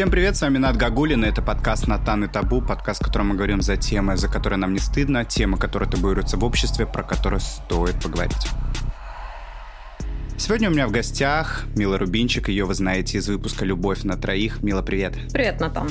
Всем привет, с вами Над Гагулин, это подкаст «Натан и табу», подкаст, в котором мы говорим за темы, за которые нам не стыдно, темы, которые табуируются в обществе, про которые стоит поговорить. Сегодня у меня в гостях Мила Рубинчик, ее вы знаете из выпуска «Любовь на троих». Мила, привет. Привет, Натан.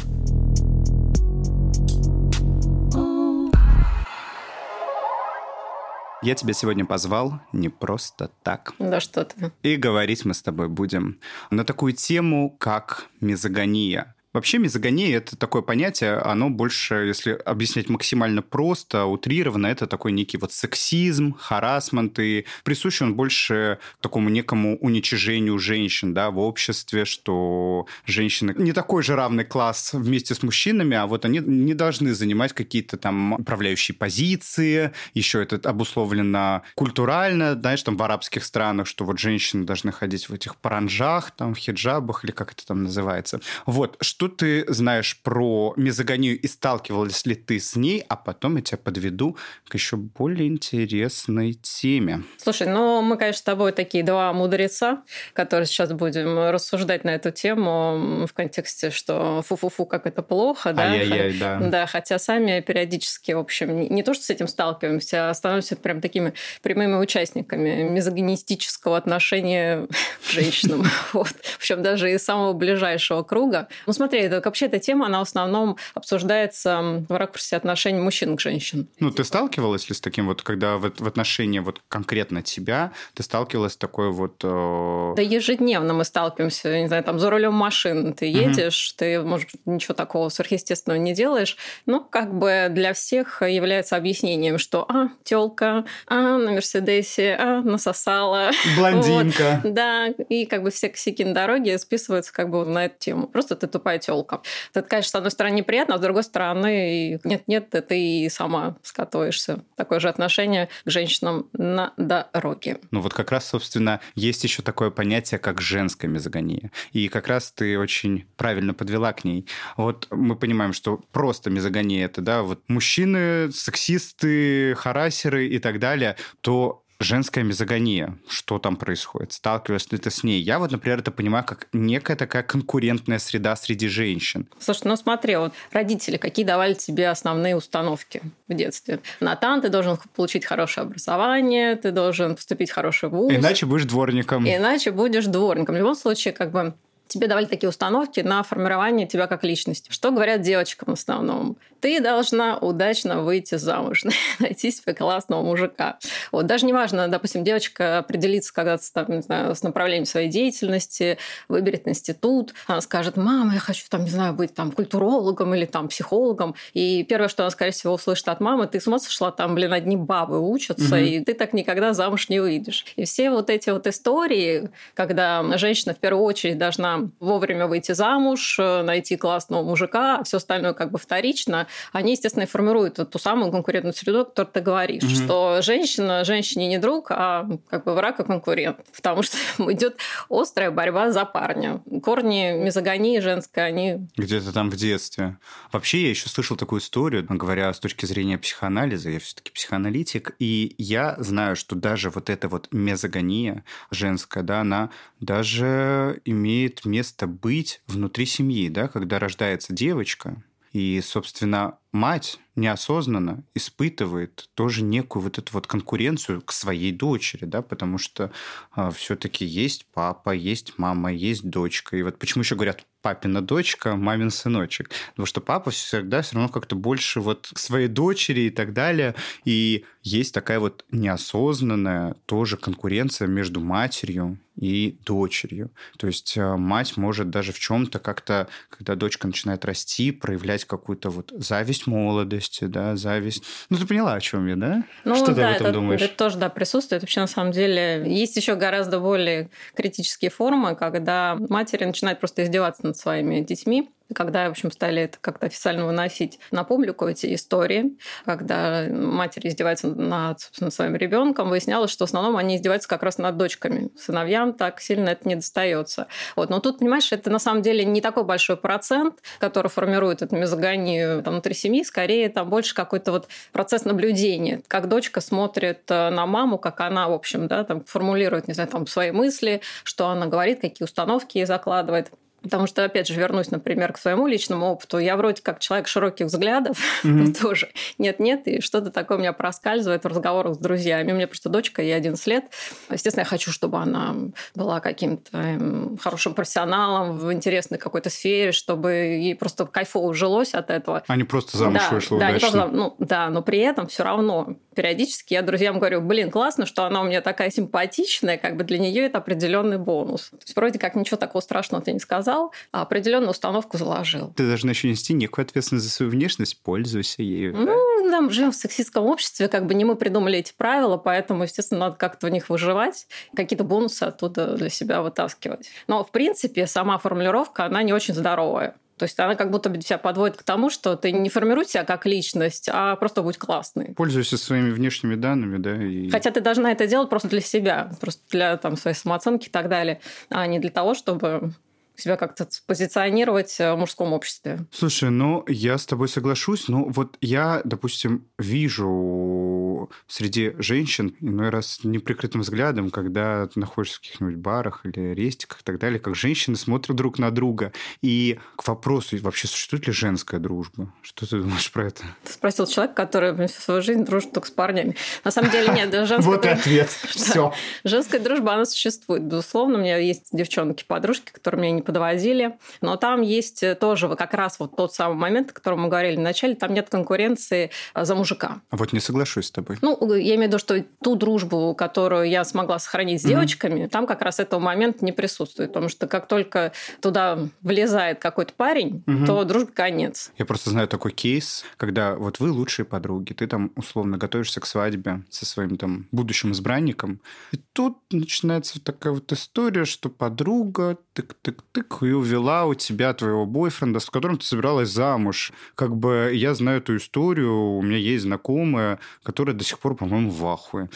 Я тебя сегодня позвал не просто так. Да что ты. И говорить мы с тобой будем на такую тему, как мизогония. Вообще мизогония – это такое понятие, оно больше, если объяснять максимально просто, утрированно, это такой некий вот сексизм, харасмент, и присущ он больше такому некому уничижению женщин да, в обществе, что женщины не такой же равный класс вместе с мужчинами, а вот они не должны занимать какие-то там управляющие позиции, еще это обусловлено культурально, знаешь, там в арабских странах, что вот женщины должны ходить в этих паранжах, там в хиджабах, или как это там называется. Вот, что ты знаешь про мизогонию и сталкивалась ли ты с ней, а потом я тебя подведу к еще более интересной теме. Слушай, ну мы, конечно, с тобой такие два мудреца, которые сейчас будем рассуждать на эту тему в контексте, что фу-фу-фу, как это плохо, да? Ай-яй-яй, да. Да, хотя сами периодически, в общем, не то, что с этим сталкиваемся, а становимся прям такими прямыми участниками мизогонистического отношения к женщинам. Вот. Причем даже из самого ближайшего круга. Ну, смотри, смотри, вообще эта тема, она в основном обсуждается в ракурсе отношений мужчин к женщинам. Ну, ты сталкивалась ли с таким вот, когда в, в отношении вот конкретно тебя, ты сталкивалась с такой вот... Э... Да ежедневно мы сталкиваемся, не знаю, там за рулем машины ты едешь, угу. ты, может, ничего такого сверхъестественного не делаешь, но как бы для всех является объяснением, что, а, тёлка, а, на Мерседесе, а, насосала. Блондинка. Вот, да, и как бы все косяки на дороге списываются как бы на эту тему. Просто ты тупая тёлка. Это, конечно, с одной стороны неприятно, а с другой стороны, нет-нет, ты и сама скатываешься. Такое же отношение к женщинам на дороге. Ну вот как раз, собственно, есть еще такое понятие, как женская мизогония. И как раз ты очень правильно подвела к ней. Вот мы понимаем, что просто мизогония это, да, вот мужчины, сексисты, харасеры и так далее, то женская мизогония. Что там происходит? Сталкиваешься ли ты с ней? Я вот, например, это понимаю как некая такая конкурентная среда среди женщин. Слушай, ну смотри, вот родители какие давали тебе основные установки в детстве? Натан, ты должен получить хорошее образование, ты должен поступить в хороший вуз. Иначе будешь дворником. Иначе будешь дворником. В любом случае, как бы тебе давали такие установки на формирование тебя как личности. Что говорят девочкам в основном? Ты должна удачно выйти замуж, найти себе классного мужика. Вот даже неважно, допустим, девочка определится когда-то там, не знаю, с направлением своей деятельности, выберет институт, она скажет, мама, я хочу там, не знаю, быть там культурологом или там психологом. И первое, что она, скорее всего, услышит от мамы, ты с ума сошла, там, блин, одни бабы учатся, угу. и ты так никогда замуж не выйдешь. И все вот эти вот истории, когда женщина в первую очередь должна вовремя выйти замуж, э, найти классного мужика, а все остальное как бы вторично, они, естественно, формируют вот ту самую конкурентную среду, о которой ты говоришь, угу. что женщина женщине не друг, а как бы враг и конкурент, потому что идет острая борьба за парня. Корни мизогонии женской, они... Где-то там в детстве. Вообще, я еще слышал такую историю, говоря с точки зрения психоанализа, я все-таки психоаналитик, и я знаю, что даже вот эта вот мезогония женская, да, она даже имеет место быть внутри семьи, да, когда рождается девочка, и, собственно, мать неосознанно испытывает тоже некую вот эту вот конкуренцию к своей дочери, да, потому что э, а, все-таки есть папа, есть мама, есть дочка. И вот почему еще говорят папина дочка, мамин сыночек? Потому что папа всегда все равно как-то больше вот к своей дочери и так далее. И есть такая вот неосознанная тоже конкуренция между матерью и дочерью. То есть э, мать может даже в чем-то как-то, когда дочка начинает расти, проявлять какую-то вот зависть молодости, зависти, да, зависть. Ну, ты поняла, о чем я, да? Ну, Что да, ты об этом это, думаешь? Это тоже, да, присутствует. Вообще, на самом деле, есть еще гораздо более критические формы, когда матери начинают просто издеваться над своими детьми, когда, в общем, стали это как-то официально выносить на публику эти истории, когда матери издеваются над, собственно, своим ребенком, выяснялось, что в основном они издеваются как раз над дочками. Сыновьям так сильно это не достается. Вот. Но тут, понимаешь, это на самом деле не такой большой процент, который формирует эту мизогонию там, внутри семьи, скорее там больше какой-то вот процесс наблюдения, как дочка смотрит э, на маму, как она, в общем, да, там формулирует, не знаю, там свои мысли, что она говорит, какие установки ей закладывает. Потому что, опять же, вернусь, например, к своему личному опыту. Я вроде как человек широких взглядов, mm-hmm. тоже нет-нет, и что-то такое у меня проскальзывает в разговорах с друзьями. У меня просто дочка, ей 11 лет. Естественно, я хочу, чтобы она была каким-то эм, хорошим профессионалом в интересной какой-то сфере, чтобы ей просто кайфово жилось от этого. А не просто замуж да, вышла да, удачно. просто, ну, да, но при этом все равно периодически я друзьям говорю, блин, классно, что она у меня такая симпатичная, как бы для нее это определенный бонус. То есть вроде как ничего такого страшного ты не сказал, а определенную установку заложил. Ты должна еще нести некую ответственность за свою внешность, пользуйся ею. Ну, да, мы живем в сексистском обществе, как бы не мы придумали эти правила, поэтому, естественно, надо как-то в них выживать, какие-то бонусы оттуда для себя вытаскивать. Но, в принципе, сама формулировка, она не очень здоровая. То есть она как будто бы тебя подводит к тому, что ты не формируй себя как личность, а просто будь классный. Пользуйся своими внешними данными, да. И... Хотя ты должна это делать просто для себя, просто для там, своей самооценки и так далее, а не для того, чтобы себя как-то позиционировать в мужском обществе. Слушай, ну, я с тобой соглашусь, но вот я, допустим, вижу среди женщин иной раз неприкрытым взглядом, когда ты находишься в каких-нибудь барах или рестиках и так далее, как женщины смотрят друг на друга. И к вопросу, вообще существует ли женская дружба? Что ты думаешь про это? Ты спросил человека, который всю свою жизнь дружит только с парнями. На самом деле нет, женская Вот ответ. Все. Женская дружба, она существует, безусловно. У меня есть девчонки-подружки, которые меня не подвозили. Но там есть тоже как раз вот тот самый момент, о котором мы говорили вначале, там нет конкуренции а, за мужика. Вот не соглашусь с тобой. Ну, я имею в виду, что ту дружбу, которую я смогла сохранить с mm-hmm. девочками, там как раз этого момента не присутствует. Потому что как только туда влезает какой-то парень, mm-hmm. то дружбе конец. Я просто знаю такой кейс, когда вот вы лучшие подруги, ты там условно готовишься к свадьбе со своим там будущим избранником, и тут начинается такая вот история, что подруга тык-тык-тык и увела у тебя твоего бойфренда, с которым ты собиралась замуж. Как бы я знаю эту историю, у меня есть знакомая, которая до сих пор, по-моему, в ахуе.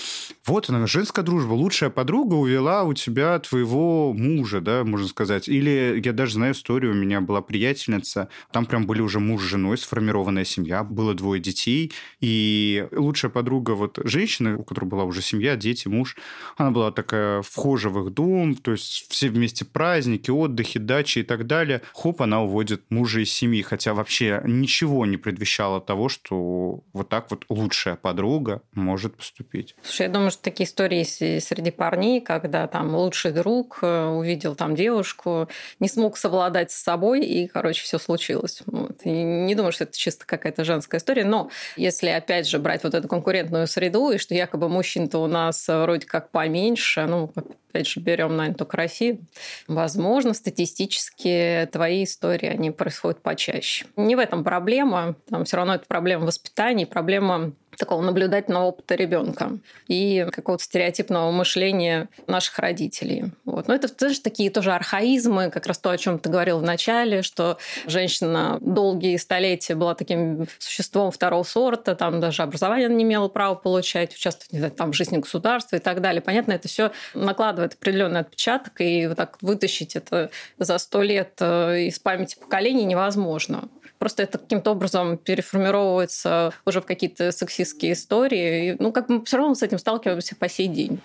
Вот она, женская дружба. Лучшая подруга увела у тебя твоего мужа, да, можно сказать. Или я даже знаю историю, у меня была приятельница, там прям были уже муж с женой, сформированная семья, было двое детей, и лучшая подруга вот женщины, у которой была уже семья, дети, муж, она была такая вхожа в их дом, то есть все вместе праздники, отдыхи, дачи и так далее. Хоп, она уводит мужа из семьи, хотя вообще ничего не предвещало того, что вот так вот лучшая подруга может поступить. Слушай, я думаю, что такие истории среди парней, когда там лучший друг э, увидел там девушку, не смог совладать с собой, и, короче, все случилось. Вот. И не думаю, что это чисто какая-то женская история, но если, опять же, брать вот эту конкурентную среду, и что якобы мужчин-то у нас вроде как поменьше, ну, опять же, берем, наверное, только Россию, возможно, статистически твои истории, они происходят почаще. Не в этом проблема, там все равно это проблема воспитания, проблема такого наблюдательного опыта ребенка и какого-то стереотипного мышления наших родителей. Вот. Но это знаешь, такие тоже архаизмы, как раз то, о чем ты говорил в начале, что женщина долгие столетия была таким существом второго сорта, там даже образование не имела права получать, участвовать не знаю, там, в жизни государства и так далее. Понятно, это все накладывает определенный отпечаток, и вот так вытащить это за сто лет э, из памяти поколений невозможно. Просто это каким-то образом переформировывается уже в какие-то сексистские истории. И, ну, как мы все равно с этим сталкиваемся по сей день.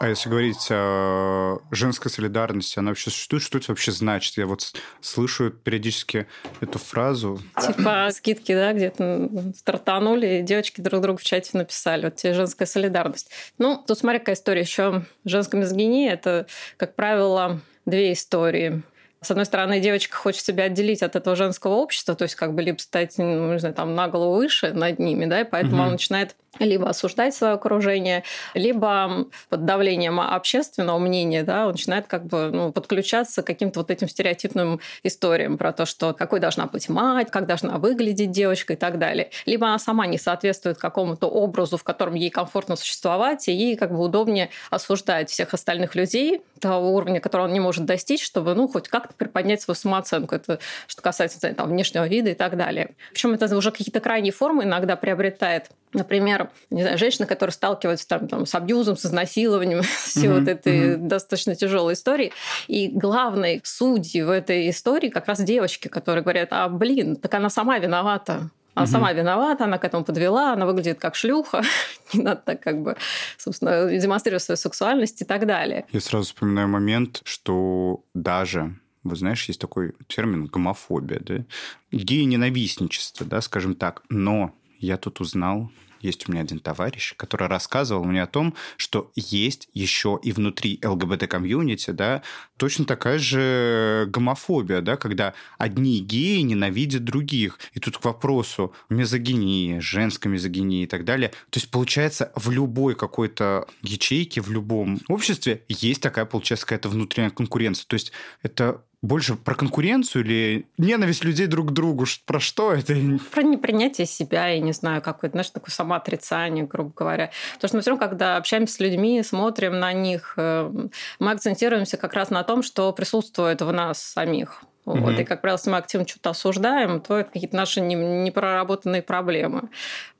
А если говорить о женской солидарности, она вообще существует? Что это вообще значит? Я вот слышу периодически эту фразу. Типа скидки, да, где-то стартанули, и девочки друг другу в чате написали. Вот тебе женская солидарность. Ну, тут смотри, какая история. Еще женская мизогиния – это, как правило, две истории с одной стороны, девочка хочет себя отделить от этого женского общества, то есть как бы либо стать, ну, не знаю, там на голову выше над ними, да, и поэтому угу. она начинает либо осуждать свое окружение, либо под давлением общественного мнения, да, он начинает как бы ну, подключаться к каким-то вот этим стереотипным историям про то, что какой должна быть мать, как должна выглядеть девочка и так далее. Либо она сама не соответствует какому-то образу, в котором ей комфортно существовать, и ей как бы удобнее осуждать всех остальных людей того уровня, которого он не может достичь, чтобы, ну, хоть как-то приподнять свою самооценку. Это что касается там, внешнего вида и так далее. Причем это уже какие-то крайние формы иногда приобретает. Например, не знаю, женщина, которая сталкивается там, там, с абьюзом, с изнасилованием, mm-hmm. вот этой mm-hmm. достаточно тяжелой историей. И главной судьи в этой истории как раз девочки, которые говорят, а блин, так она сама виновата Она угу. сама виновата, она к этому подвела, она выглядит как шлюха, не надо так как бы, собственно, демонстрировать свою сексуальность и так далее. Я сразу вспоминаю момент, что даже вы знаешь, есть такой термин гомофобия, да? Геи-ненавистничество, да, скажем так. Но я тут узнал есть у меня один товарищ, который рассказывал мне о том, что есть еще и внутри ЛГБТ-комьюнити, да, точно такая же гомофобия, да, когда одни геи ненавидят других. И тут к вопросу мизогинии, женской мизогинии и так далее. То есть, получается, в любой какой-то ячейке, в любом обществе есть такая, получается, какая-то внутренняя конкуренция. То есть, это больше про конкуренцию или ненависть людей друг к другу? Про что это? Про непринятие себя, я не знаю, какое-то, знаешь, такое самоотрицание, грубо говоря. Потому что мы все равно, когда общаемся с людьми, смотрим на них, э, мы акцентируемся как раз на том, что присутствует в нас самих. Вот. Mm-hmm. И, как правило, если мы активно что-то осуждаем, то это какие-то наши непроработанные проблемы.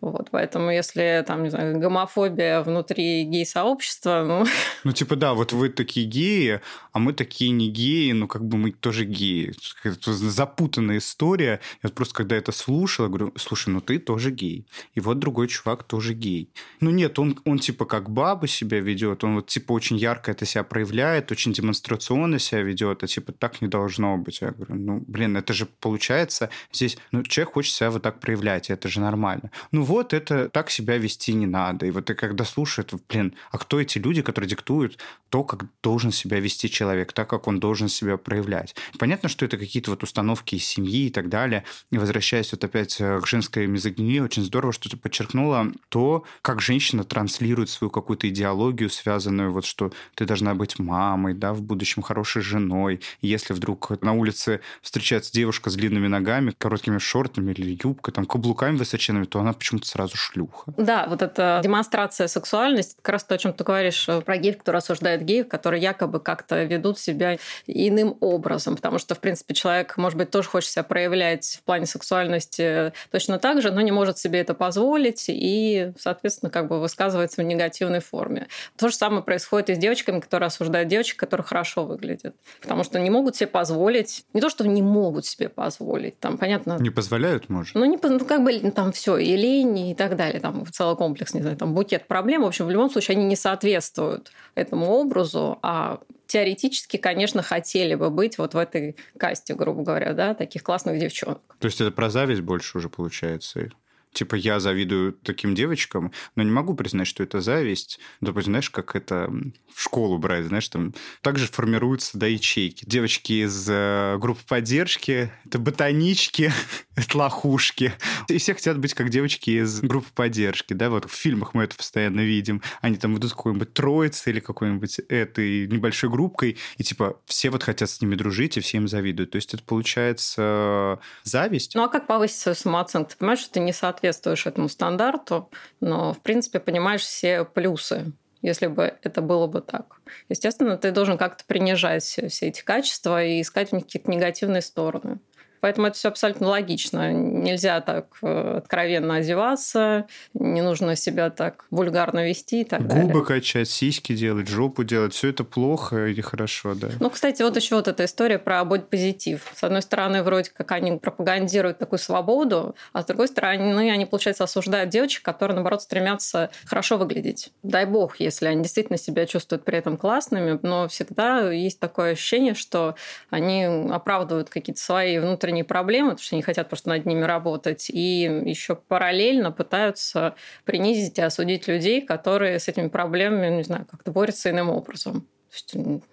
Вот. Поэтому, если там, не знаю, гомофобия внутри гей-сообщества, ну... Ну, типа, да, вот вы такие геи, а мы такие не геи, ну, как бы мы тоже геи. Это запутанная история. Я просто, когда это слушал, я говорю, слушай, ну, ты тоже гей. И вот другой чувак тоже гей. Ну, нет, он, он типа, как баба себя ведет, он вот, типа, очень ярко это себя проявляет, очень демонстрационно себя ведет, а, типа, так не должно быть. Я говорю, ну, блин, это же получается здесь, ну, человек хочет себя вот так проявлять, и это же нормально. Ну вот, это так себя вести не надо. И вот ты когда слушаешь, блин, а кто эти люди, которые диктуют то, как должен себя вести человек, так, как он должен себя проявлять? Понятно, что это какие-то вот установки из семьи и так далее. И возвращаясь вот опять э, к женской мизогинии, очень здорово, что ты подчеркнула то, как женщина транслирует свою какую-то идеологию, связанную вот, что ты должна быть мамой, да, в будущем хорошей женой. Если вдруг на улице улице встречается девушка с длинными ногами, короткими шортами или юбкой, там, каблуками высоченными, то она почему-то сразу шлюха. Да, вот эта демонстрация сексуальности, как раз то, о чем ты говоришь э, про геев, которые осуждают геев, которые якобы как-то ведут себя иным образом, потому что, в принципе, человек, может быть, тоже хочет себя проявлять в плане сексуальности точно так же, но не может себе это позволить и, соответственно, как бы высказывается в негативной форме. То же самое происходит и с девочками, которые осуждают девочек, которые хорошо выглядят, потому что не могут себе позволить не то, что не могут себе позволить, там, понятно... Не позволяют, может? Ну, не, ну как бы там все, и лень, и так далее, там целый комплекс, не знаю, там букет проблем. В общем, в любом случае они не соответствуют этому образу, а теоретически, конечно, хотели бы быть вот в этой касте, грубо говоря, да, таких классных девчонок. То есть это про зависть больше уже получается? Типа, я завидую таким девочкам, но не могу признать, что это зависть. Допустим, знаешь, как это в школу брать, знаешь, там также формируются, да, ячейки. Девочки из э, группы поддержки, это ботанички, это лохушки. И все хотят быть как девочки из группы поддержки, да, вот в фильмах мы это постоянно видим. Они там идут какой-нибудь троицей или какой-нибудь этой небольшой группкой, и типа все вот хотят с ними дружить, и все им завидуют. То есть это получается зависть. Ну а как повысить свою самооценку? Ты понимаешь, что ты не соответствуешь этому стандарту, но в принципе понимаешь все плюсы если бы это было бы так. Естественно, ты должен как-то принижать все эти качества и искать в них какие-то негативные стороны. Поэтому это все абсолютно логично. Нельзя так э, откровенно одеваться, не нужно себя так вульгарно вести и так Губы далее. Губы качать, сиськи делать, жопу делать. Все это плохо или хорошо, да. Ну, кстати, вот еще вот эта история про бодипозитив. С одной стороны, вроде как они пропагандируют такую свободу, а с другой стороны, они, получается, осуждают девочек, которые, наоборот, стремятся хорошо выглядеть. Дай бог, если они действительно себя чувствуют при этом классными, но всегда есть такое ощущение, что они оправдывают какие-то свои внутренние внутренние проблемы, потому что они хотят просто над ними работать, и еще параллельно пытаются принизить и осудить людей, которые с этими проблемами, не знаю, как-то борются иным образом.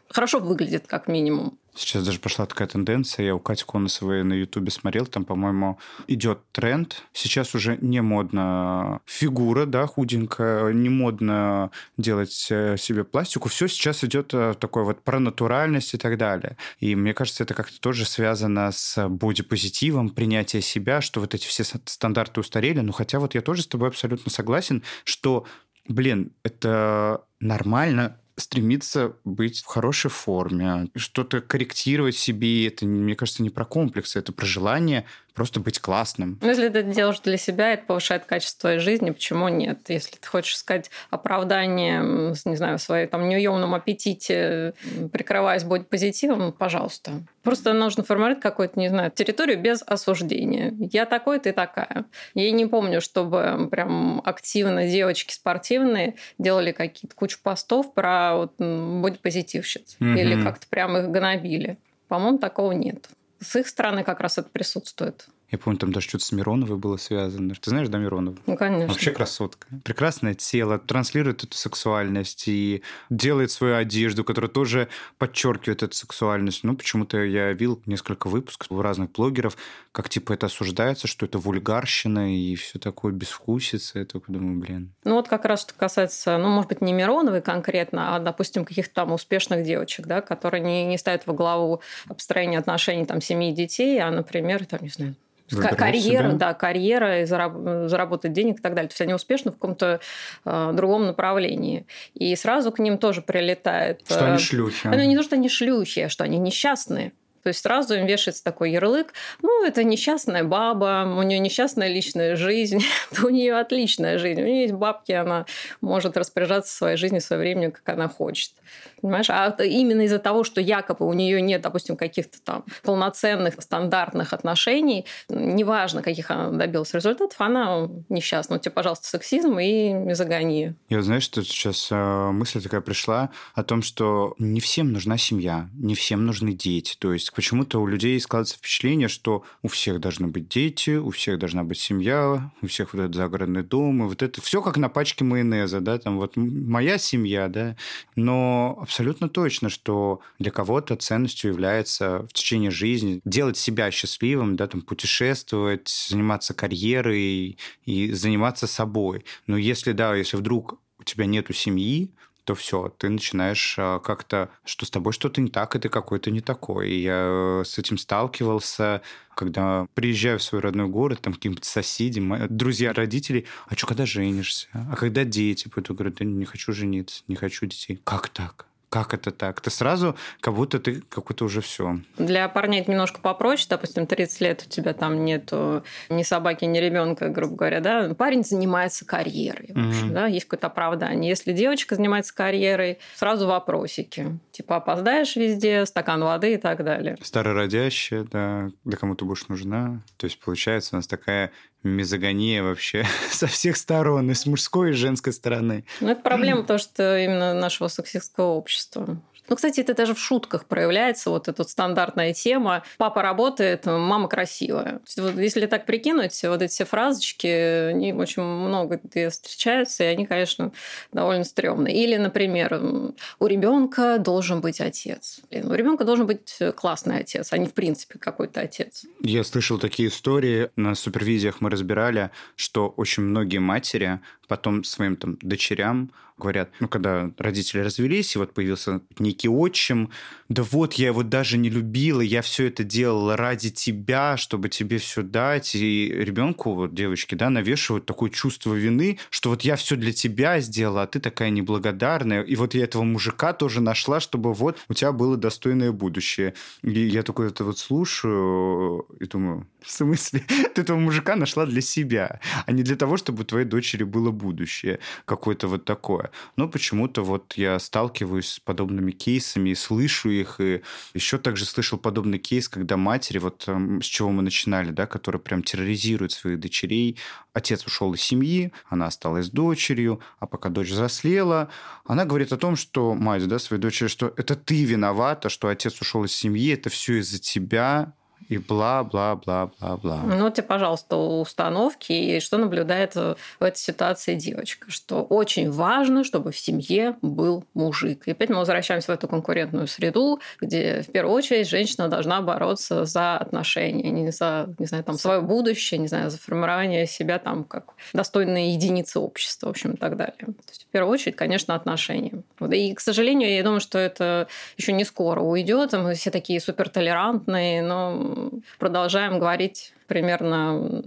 Хорошо выглядит, как минимум. Сейчас даже пошла такая тенденция. Я у Кати Конусовой на Ютубе смотрел, там, по-моему, идет тренд. Сейчас уже не модно фигура, да, худенькая, не модно делать э, себе пластику. Все сейчас идет э, такое вот про натуральность и так далее. И мне кажется, это как-то тоже связано с бодипозитивом, принятие себя, что вот эти все стандарты устарели. Ну, хотя вот я тоже с тобой абсолютно согласен, что, блин, это нормально стремиться быть в хорошей форме, что-то корректировать себе. Это, мне кажется, не про комплексы, это про желание просто быть классным. Ну, если ты делаешь для себя, это повышает качество твоей жизни, почему нет? Если ты хочешь сказать оправдание, не знаю, в своей там неуемном аппетите, прикрываясь быть позитивом, пожалуйста. Просто нужно формировать какую-то, не знаю, территорию без осуждения. Я такой, ты такая. Я не помню, чтобы прям активно девочки спортивные делали какие-то кучу постов про вот, будь позитивщиц. Mm-hmm. Или как-то прям их гнобили. По-моему, такого нет. С их стороны как раз это присутствует. Я помню, там даже что-то с Мироновой было связано. Ты знаешь, да, Миронова? Ну, конечно. Вообще красотка. Прекрасное тело, транслирует эту сексуальность и делает свою одежду, которая тоже подчеркивает эту сексуальность. Ну, почему-то я видел несколько выпусков у разных блогеров, как типа это осуждается, что это вульгарщина и все такое безвкусица. Я только думаю, блин. Ну, вот как раз что касается, ну, может быть, не Мироновой конкретно, а, допустим, каких-то там успешных девочек, да, которые не, не ставят во главу обстроение отношений там семьи и детей, а, например, там, не знаю, карьера, себя. да, карьера, и зараб- заработать денег и так далее. То есть они успешны в каком-то э, другом направлении. И сразу к ним тоже прилетает... Что они э, шлюхи. Ну, не то, что они шлюхи, а что они несчастные. То есть сразу им вешается такой ярлык, ну, это несчастная баба, у нее несчастная личная жизнь, у нее отличная жизнь, у нее есть бабки, она может распоряжаться своей жизнью, своим временем, как она хочет. Понимаешь? А именно из-за того, что якобы у нее нет, допустим, каких-то там полноценных стандартных отношений, неважно, каких она добилась результатов, она несчастна. Вот тебе, пожалуйста, сексизм и мизогония. Я знаю, что сейчас э, мысль такая пришла о том, что не всем нужна семья, не всем нужны дети. То есть почему-то у людей складывается впечатление, что у всех должны быть дети, у всех должна быть семья, у всех вот этот загородный дом, и вот это все как на пачке майонеза, да, там вот моя семья, да, но абсолютно точно, что для кого-то ценностью является в течение жизни делать себя счастливым, да, там, путешествовать, заниматься карьерой и заниматься собой. Но если, да, если вдруг у тебя нету семьи, то все, ты начинаешь а, как-то, что с тобой что-то не так, и ты какой-то не такой. И я с этим сталкивался, когда приезжаю в свой родной город, там каким-то соседям, друзья родителей, а что, когда женишься? А когда дети? Потом говорят, да не хочу жениться, не хочу детей. Как так? Как это так? Ты сразу, как будто ты какой-то уже все. Для парней это немножко попроще. Допустим, 30 лет у тебя там нету ни собаки, ни ребенка, грубо говоря, да. Парень занимается карьерой, в общем, mm-hmm. да, есть какое-то оправдание. Если девочка занимается карьерой, сразу вопросики. Типа опоздаешь везде, стакан воды и так далее. Старородящая, да, да кому ты будешь нужна. То есть, получается, у нас такая мизогония вообще со всех сторон, и с мужской, и с женской стороны. Ну, это проблема, потому что именно нашего сексистского общества. Ну, кстати, это даже в шутках проявляется, вот эта вот стандартная тема. Папа работает, мама красивая. Вот если так прикинуть, вот эти все фразочки, они очень много где встречаются, и они, конечно, довольно стрёмные. Или, например, у ребенка должен быть отец. Блин, у ребенка должен быть классный отец, а не, в принципе, какой-то отец. Я слышал такие истории, на супервизиях мы разбирали, что очень многие матери потом своим там дочерям говорят, ну, когда родители развелись, и вот появился некий отчим, да вот, я его даже не любила, я все это делала ради тебя, чтобы тебе все дать, и ребенку, вот девочки, да, навешивают такое чувство вины, что вот я все для тебя сделала, а ты такая неблагодарная, и вот я этого мужика тоже нашла, чтобы вот у тебя было достойное будущее. И я такой это вот слушаю и думаю, в смысле? Ты этого мужика нашла для себя, а не для того, чтобы твоей дочери было будущее какое-то вот такое. Но почему-то вот я сталкиваюсь с подобными кейсами слышу их, и еще также слышал подобный кейс, когда матери, вот эм, с чего мы начинали, да, которые прям терроризируют своих дочерей. Отец ушел из семьи, она осталась дочерью, а пока дочь взрослела, она говорит о том, что мать, да, своей дочери, что это ты виновата, что отец ушел из семьи, это все из-за тебя, и бла-бла-бла-бла-бла. Ну, тебе, пожалуйста, установки, и что наблюдает в этой ситуации девочка, что очень важно, чтобы в семье был мужик. И опять мы возвращаемся в эту конкурентную среду, где в первую очередь женщина должна бороться за отношения, не за, не знаю, там, свое будущее, не знаю, за формирование себя там как достойной единицы общества, в общем, и так далее. То есть, в первую очередь, конечно, отношения. И, к сожалению, я думаю, что это еще не скоро уйдет. Мы все такие супертолерантные, но продолжаем говорить примерно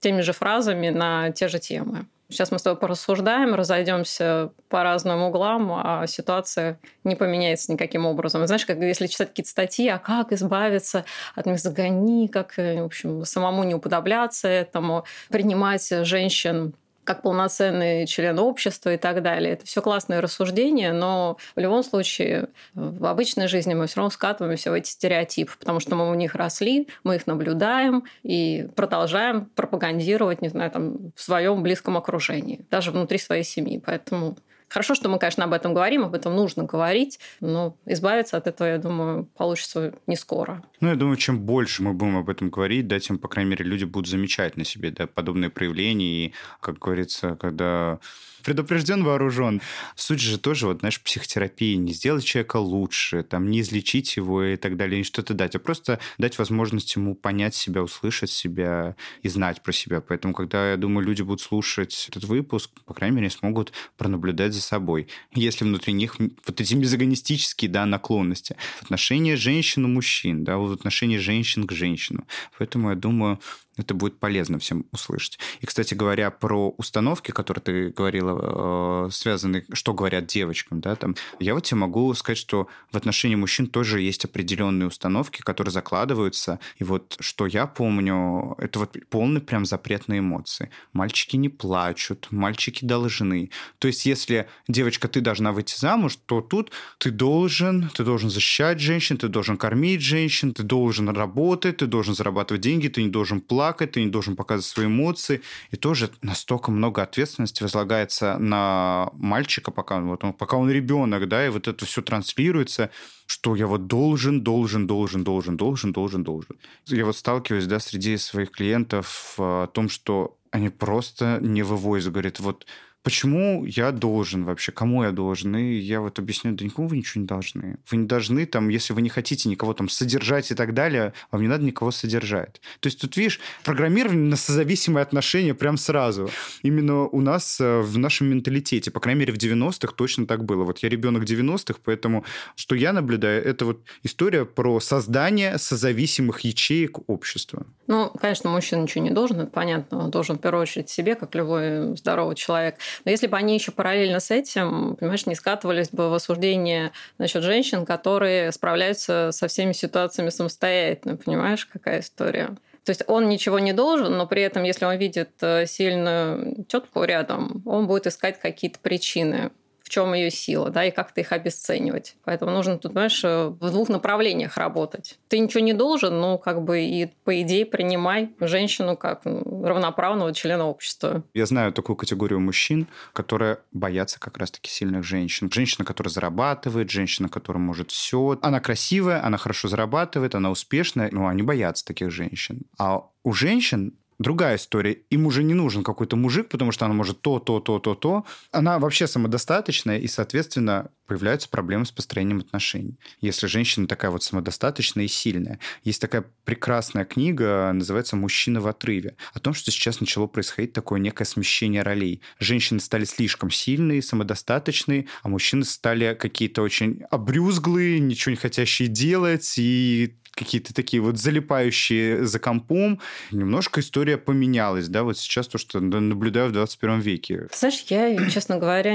теми же фразами на те же темы. Сейчас мы с тобой порассуждаем, разойдемся по разным углам, а ситуация не поменяется никаким образом. знаешь, как если читать какие-то статьи, а как избавиться от мизогонии, как, в общем, самому не уподобляться этому, принимать женщин как полноценный член общества и так далее. Это все классные рассуждения, но в любом случае в обычной жизни мы все равно скатываемся в эти стереотипы, потому что мы у них росли, мы их наблюдаем и продолжаем пропагандировать, не знаю, там, в своем близком окружении, даже внутри своей семьи. Поэтому Хорошо, что мы, конечно, об этом говорим, об этом нужно говорить, но избавиться от этого, я думаю, получится не скоро. Ну, я думаю, чем больше мы будем об этом говорить, да, тем, по крайней мере, люди будут замечать на себе да, подобные проявления. И, как говорится, когда предупрежден, вооружен. Суть же тоже, вот, знаешь, психотерапии, не сделать человека лучше, там, не излечить его и так далее, не что-то дать, а просто дать возможность ему понять себя, услышать себя и знать про себя. Поэтому, когда, я думаю, люди будут слушать этот выпуск, по крайней мере, смогут пронаблюдать за собой. Если внутри них вот эти мизогонистические, да, наклонности в отношении женщин и мужчин, да, в отношении женщин к женщинам. Поэтому, я думаю, это будет полезно всем услышать. И, кстати говоря, про установки, которые ты говорила, э, связаны, что говорят девочкам, да, там, я вот тебе могу сказать, что в отношении мужчин тоже есть определенные установки, которые закладываются. И вот что я помню, это вот полный прям запрет на эмоции. Мальчики не плачут, мальчики должны. То есть, если девочка, ты должна выйти замуж, то тут ты должен, ты должен защищать женщин, ты должен кормить женщин, ты должен работать, ты должен зарабатывать деньги, ты не должен плакать, плакать, ты не должен показывать свои эмоции. И тоже настолько много ответственности возлагается на мальчика, пока, вот он, пока он ребенок, да, и вот это все транслируется, что я вот должен, должен, должен, должен, должен, должен, должен. Я вот сталкиваюсь, да, среди своих клиентов о том, что они просто не вывозят, говорят, вот почему я должен вообще, кому я должен? И я вот объясню, да никому вы ничего не должны. Вы не должны там, если вы не хотите никого там содержать и так далее, вам не надо никого содержать. То есть тут, видишь, программирование на созависимые отношения прям сразу. Именно у нас э, в нашем менталитете, по крайней мере, в 90-х точно так было. Вот я ребенок 90-х, поэтому что я наблюдаю, это вот история про создание созависимых ячеек общества. Ну, конечно, мужчина ничего не должен, это понятно. Он должен в первую очередь себе, как любой здоровый человек. Но если бы они еще параллельно с этим, понимаешь, не скатывались бы в осуждение насчет женщин, которые справляются со всеми ситуациями самостоятельно, понимаешь, какая история? То есть он ничего не должен, но при этом, если он видит э, сильную тетку рядом, он будет искать какие-то причины в чем ее сила, да, и как-то их обесценивать. Поэтому нужно тут, знаешь, в двух направлениях работать. Ты ничего не должен, но как бы и по идее принимай женщину как равноправного члена общества. Я знаю такую категорию мужчин, которые боятся как раз-таки сильных женщин. Женщина, которая зарабатывает, женщина, которая может все. Она красивая, она хорошо зарабатывает, она успешная, но они боятся таких женщин. А у женщин другая история. Им уже не нужен какой-то мужик, потому что она может то, то, то, то, то. Она вообще самодостаточная, и, соответственно, появляются проблемы с построением отношений. Если женщина такая вот самодостаточная и сильная. Есть такая прекрасная книга, называется «Мужчина в отрыве», о том, что сейчас начало происходить такое некое смещение ролей. Женщины стали слишком сильные, самодостаточные, а мужчины стали какие-то очень обрюзглые, ничего не хотящие делать, и какие-то такие вот залипающие за компом. Немножко история поменялась, да, вот сейчас то, что наблюдаю в 21 веке. Знаешь, я, честно говоря,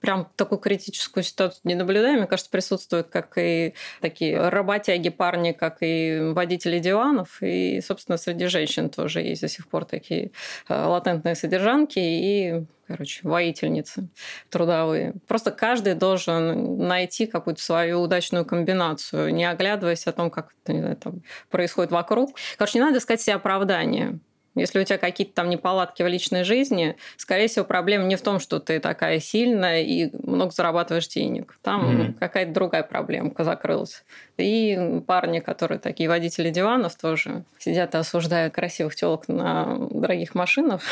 прям такую критическую ситуацию не наблюдаю. Мне кажется, присутствуют как и такие работяги парни, как и водители диванов. И, собственно, среди женщин тоже есть до сих пор такие э, латентные содержанки. И короче, воительницы трудовые. Просто каждый должен найти какую-то свою удачную комбинацию, не оглядываясь о том, как это не знаю, там, происходит вокруг. Короче, не надо искать себе оправдания. Если у тебя какие-то там неполадки в личной жизни, скорее всего, проблема не в том, что ты такая сильная и много зарабатываешь денег. Там mm-hmm. какая-то другая проблемка закрылась. И парни, которые такие водители диванов, тоже сидят и осуждают красивых телок на дорогих машинах.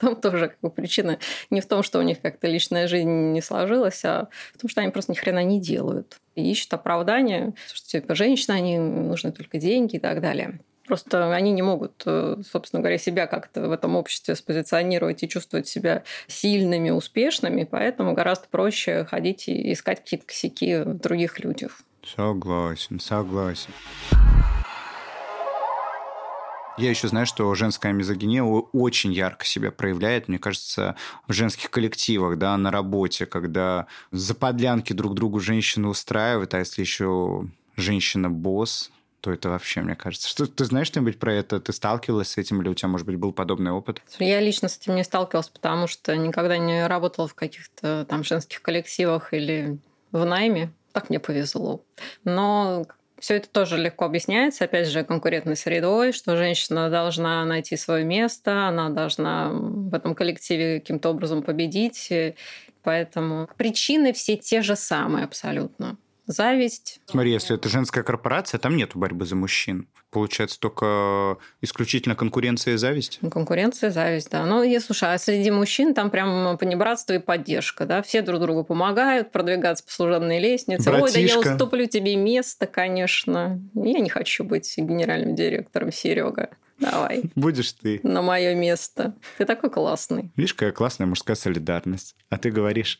Там тоже как бы, причина не в том, что у них как-то личная жизнь не сложилась, а в том, что они просто ни хрена не делают. И ищут оправдание, что типа женщины, они нужны только деньги и так далее. Просто они не могут, э, собственно говоря, себя как-то в этом обществе спозиционировать и чувствовать себя сильными, успешными, поэтому гораздо проще ходить и искать какие-то косяки в других людях. Согласен, согласен. Я еще знаю, что женская мизогиния очень ярко себя проявляет, мне кажется, в женских коллективах, да, на работе, когда за подлянки друг другу женщины устраивают, а если еще женщина-босс, то это вообще, мне кажется. Что, ты знаешь что-нибудь про это? Ты сталкивалась с этим или у тебя, может быть, был подобный опыт? Я лично с этим не сталкивалась, потому что никогда не работала в каких-то там женских коллективах или в найме. Так мне повезло. Но все это тоже легко объясняется, опять же, конкурентной средой, что женщина должна найти свое место, она должна в этом коллективе каким-то образом победить. Поэтому причины все те же самые абсолютно зависть. Смотри, если это женская корпорация, там нет борьбы за мужчин. Получается только исключительно конкуренция и зависть? Ну, конкуренция и зависть, да. Ну, я слушай, а среди мужчин там прям понебратство и поддержка, да? Все друг другу помогают продвигаться по служебной лестнице. Братишка. Ой, да я уступлю тебе место, конечно. Я не хочу быть генеральным директором, Серега. Давай. Будешь ты. На мое место. Ты такой классный. Видишь, какая классная мужская солидарность. А ты говоришь.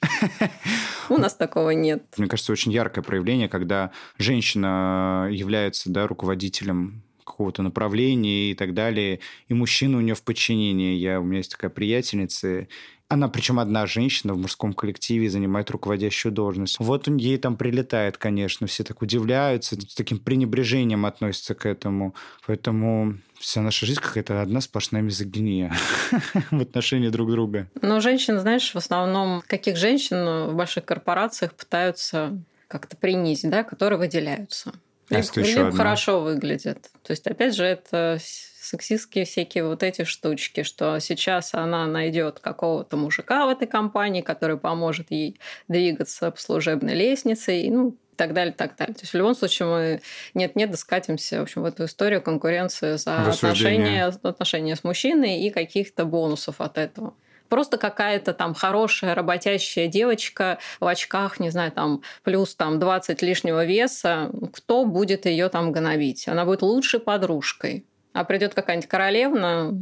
У нас такого нет. Мне кажется, очень яркое проявление, когда женщина является да, руководителем какого-то направления и так далее, и мужчина у нее в подчинении. Я, у меня есть такая приятельница, она, причем одна женщина в мужском коллективе, занимает руководящую должность. Вот он ей там прилетает, конечно. Все так удивляются, с таким пренебрежением относятся к этому. Поэтому вся наша жизнь какая-то одна сплошная мизогиния в отношении друг друга. Но женщин, знаешь, в основном, каких женщин в больших корпорациях пытаются как-то принизить, да, которые выделяются. А либо, либо хорошо выглядят. То есть, опять же, это сексистские всякие вот эти штучки, что сейчас она найдет какого-то мужика в этой компании, который поможет ей двигаться по служебной лестнице, и, ну, так далее, так далее. То есть в любом случае мы нет-нет, доскатимся в, общем, в эту историю конкуренции за отношения, отношения с мужчиной и каких-то бонусов от этого просто какая-то там хорошая работящая девочка в очках, не знаю, там плюс там 20 лишнего веса, кто будет ее там гнобить? Она будет лучшей подружкой. А придет какая-нибудь королевна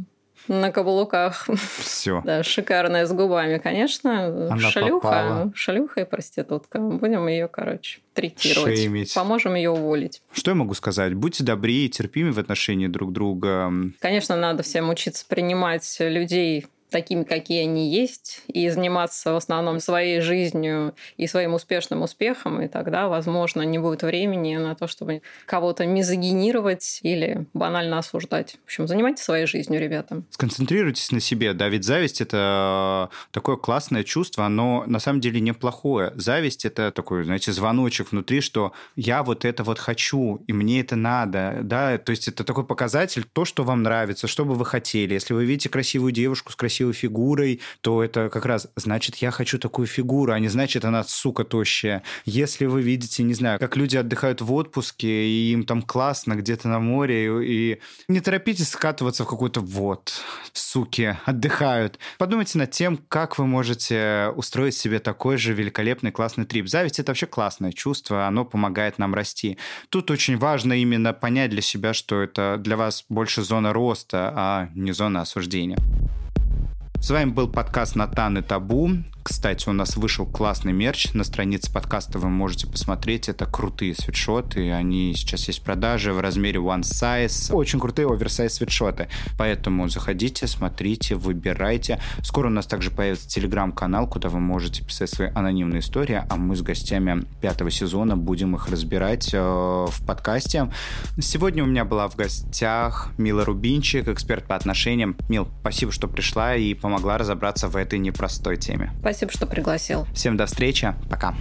на каблуках. Все. Да, шикарная с губами, конечно. Она шалюха. попала. Шалюха и проститутка. Будем ее, короче, третировать. Шеймить. Поможем ее уволить. Что я могу сказать? Будьте добрее и терпимы в отношении друг друга. Конечно, надо всем учиться принимать людей такими, какие они есть, и заниматься в основном своей жизнью и своим успешным успехом, и тогда, возможно, не будет времени на то, чтобы кого-то мизогинировать или банально осуждать. В общем, занимайтесь своей жизнью, ребята. Сконцентрируйтесь на себе. Да, ведь зависть – это такое классное чувство, оно на самом деле неплохое. Зависть – это такой, знаете, звоночек внутри, что я вот это вот хочу, и мне это надо. Да, то есть это такой показатель, то, что вам нравится, что бы вы хотели. Если вы видите красивую девушку с красивой красивой фигурой, то это как раз значит, я хочу такую фигуру, а не значит, она, сука, тощая. Если вы видите, не знаю, как люди отдыхают в отпуске, и им там классно где-то на море, и не торопитесь скатываться в какой-то вот, суки, отдыхают. Подумайте над тем, как вы можете устроить себе такой же великолепный, классный трип. Зависть — это вообще классное чувство, оно помогает нам расти. Тут очень важно именно понять для себя, что это для вас больше зона роста, а не зона осуждения. С вами был подкаст «Натан и Табу». Кстати, у нас вышел классный мерч. На странице подкаста вы можете посмотреть. Это крутые свитшоты. Они сейчас есть в продаже в размере one size. Очень крутые оверсайз свитшоты. Поэтому заходите, смотрите, выбирайте. Скоро у нас также появится телеграм-канал, куда вы можете писать свои анонимные истории, а мы с гостями пятого сезона будем их разбирать э, в подкасте. Сегодня у меня была в гостях Мила Рубинчик, эксперт по отношениям. Мил, спасибо, что пришла и помогла разобраться в этой непростой теме. Спасибо, что пригласил. Всем до встречи. Пока.